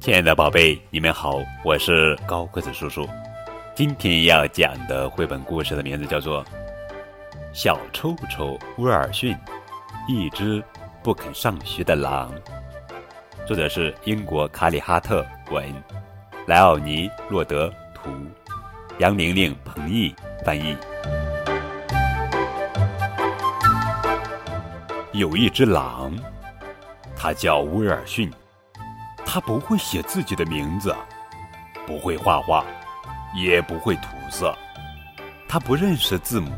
亲爱的宝贝，你们好，我是高个子叔叔。今天要讲的绘本故事的名字叫做《小臭臭威尔逊：一只不肯上学的狼》，作者是英国卡里哈特文，莱奥尼洛德图，杨玲玲、彭毅翻译。有一只狼，它叫威尔逊。他不会写自己的名字，不会画画，也不会涂色。他不认识字母，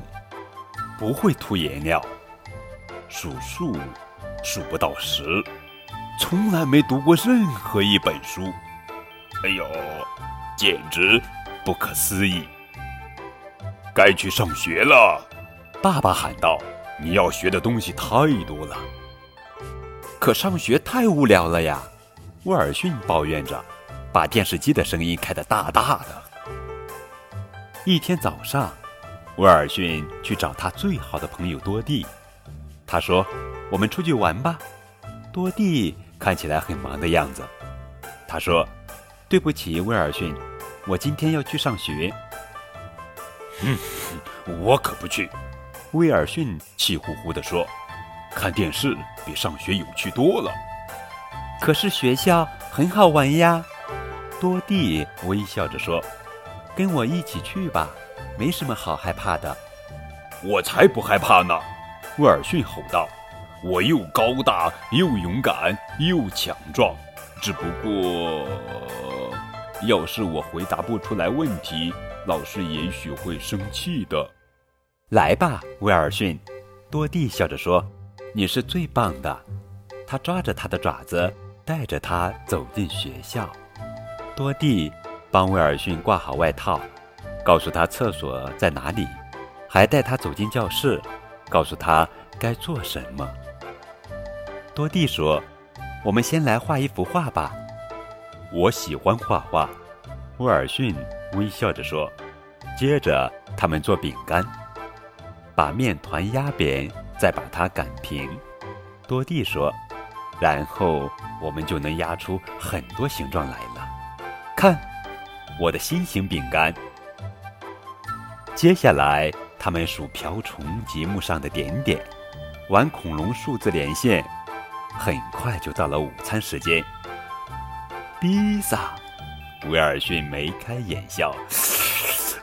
不会涂颜料，数数数不到十，从来没读过任何一本书。哎呦，简直不可思议！该去上学了，爸爸喊道：“你要学的东西太多了。”可上学太无聊了呀。威尔逊抱怨着，把电视机的声音开得大大的。一天早上，威尔逊去找他最好的朋友多蒂。他说：“我们出去玩吧。”多蒂看起来很忙的样子。他说：“对不起，威尔逊，我今天要去上学。”“哼，我可不去。”威尔逊气呼呼地说，“看电视比上学有趣多了。”可是学校很好玩呀，多蒂微笑着说：“跟我一起去吧，没什么好害怕的。”我才不害怕呢！威尔逊吼道：“我又高大又勇敢又强壮，只不过，要是我回答不出来问题，老师也许会生气的。”来吧，威尔逊，多蒂笑着说：“你是最棒的。”他抓着他的爪子。带着他走进学校，多蒂帮威尔逊挂好外套，告诉他厕所在哪里，还带他走进教室，告诉他该做什么。多蒂说：“我们先来画一幅画吧。”我喜欢画画，威尔逊微笑着说。接着他们做饼干，把面团压扁，再把它擀平。多蒂说。然后我们就能压出很多形状来了。看，我的心形饼干。接下来，他们数瓢虫节目上的点点，玩恐龙数字连线。很快就到了午餐时间。披萨，威尔逊眉开眼笑，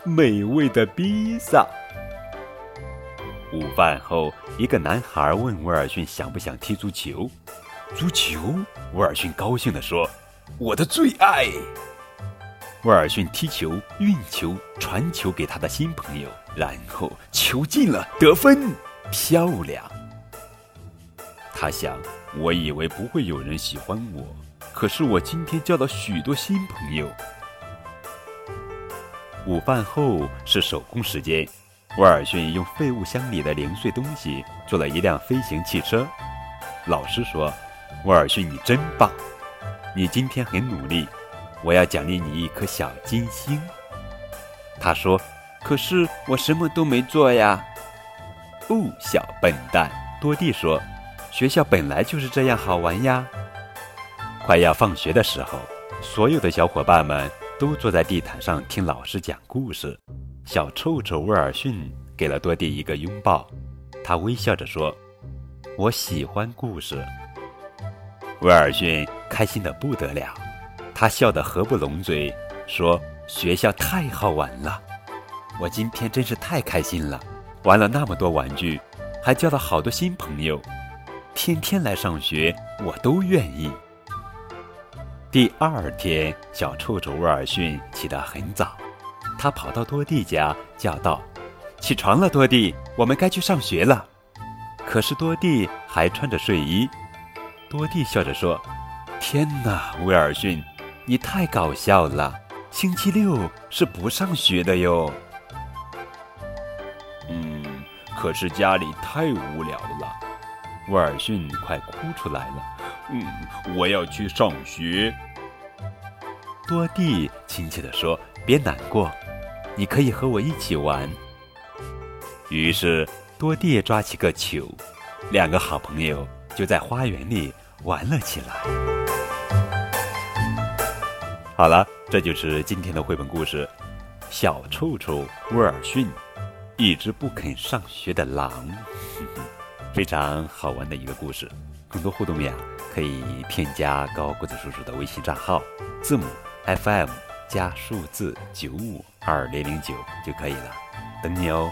美味的披萨。午饭后，一个男孩问威尔逊想不想踢足球。足球，威尔逊高兴地说：“我的最爱。”威尔逊踢球、运球、传球给他的新朋友，然后球进了，得分，漂亮。他想：“我以为不会有人喜欢我，可是我今天交了许多新朋友。”午饭后是手工时间，威尔逊用废物箱里的零碎东西做了一辆飞行汽车。老师说。威尔逊，你真棒！你今天很努力，我要奖励你一颗小金星。他说：“可是我什么都没做呀。”哦，小笨蛋！多蒂说：“学校本来就是这样好玩呀。”快要放学的时候，所有的小伙伴们都坐在地毯上听老师讲故事。小臭臭威尔逊给了多蒂一个拥抱，他微笑着说：“我喜欢故事。”威尔逊开心的不得了，他笑得合不拢嘴，说：“学校太好玩了，我今天真是太开心了，玩了那么多玩具，还交了好多新朋友，天天来上学我都愿意。”第二天，小臭臭威尔逊起得很早，他跑到多蒂家叫道：“起床了，多蒂，我们该去上学了。”可是多蒂还穿着睡衣。多蒂笑着说：“天哪，威尔逊，你太搞笑了！星期六是不上学的哟。”“嗯，可是家里太无聊了。”威尔逊快哭出来了。“嗯，我要去上学。”多蒂亲切地说：“别难过，你可以和我一起玩。”于是多蒂抓起个球，两个好朋友。就在花园里玩了起来。好了，这就是今天的绘本故事《小臭臭威尔逊》，一只不肯上学的狼，非常好玩的一个故事。更多互动呀，可以添加高个子叔叔的微信账号，字母 FM 加数字九五二零零九就可以了，等你哦。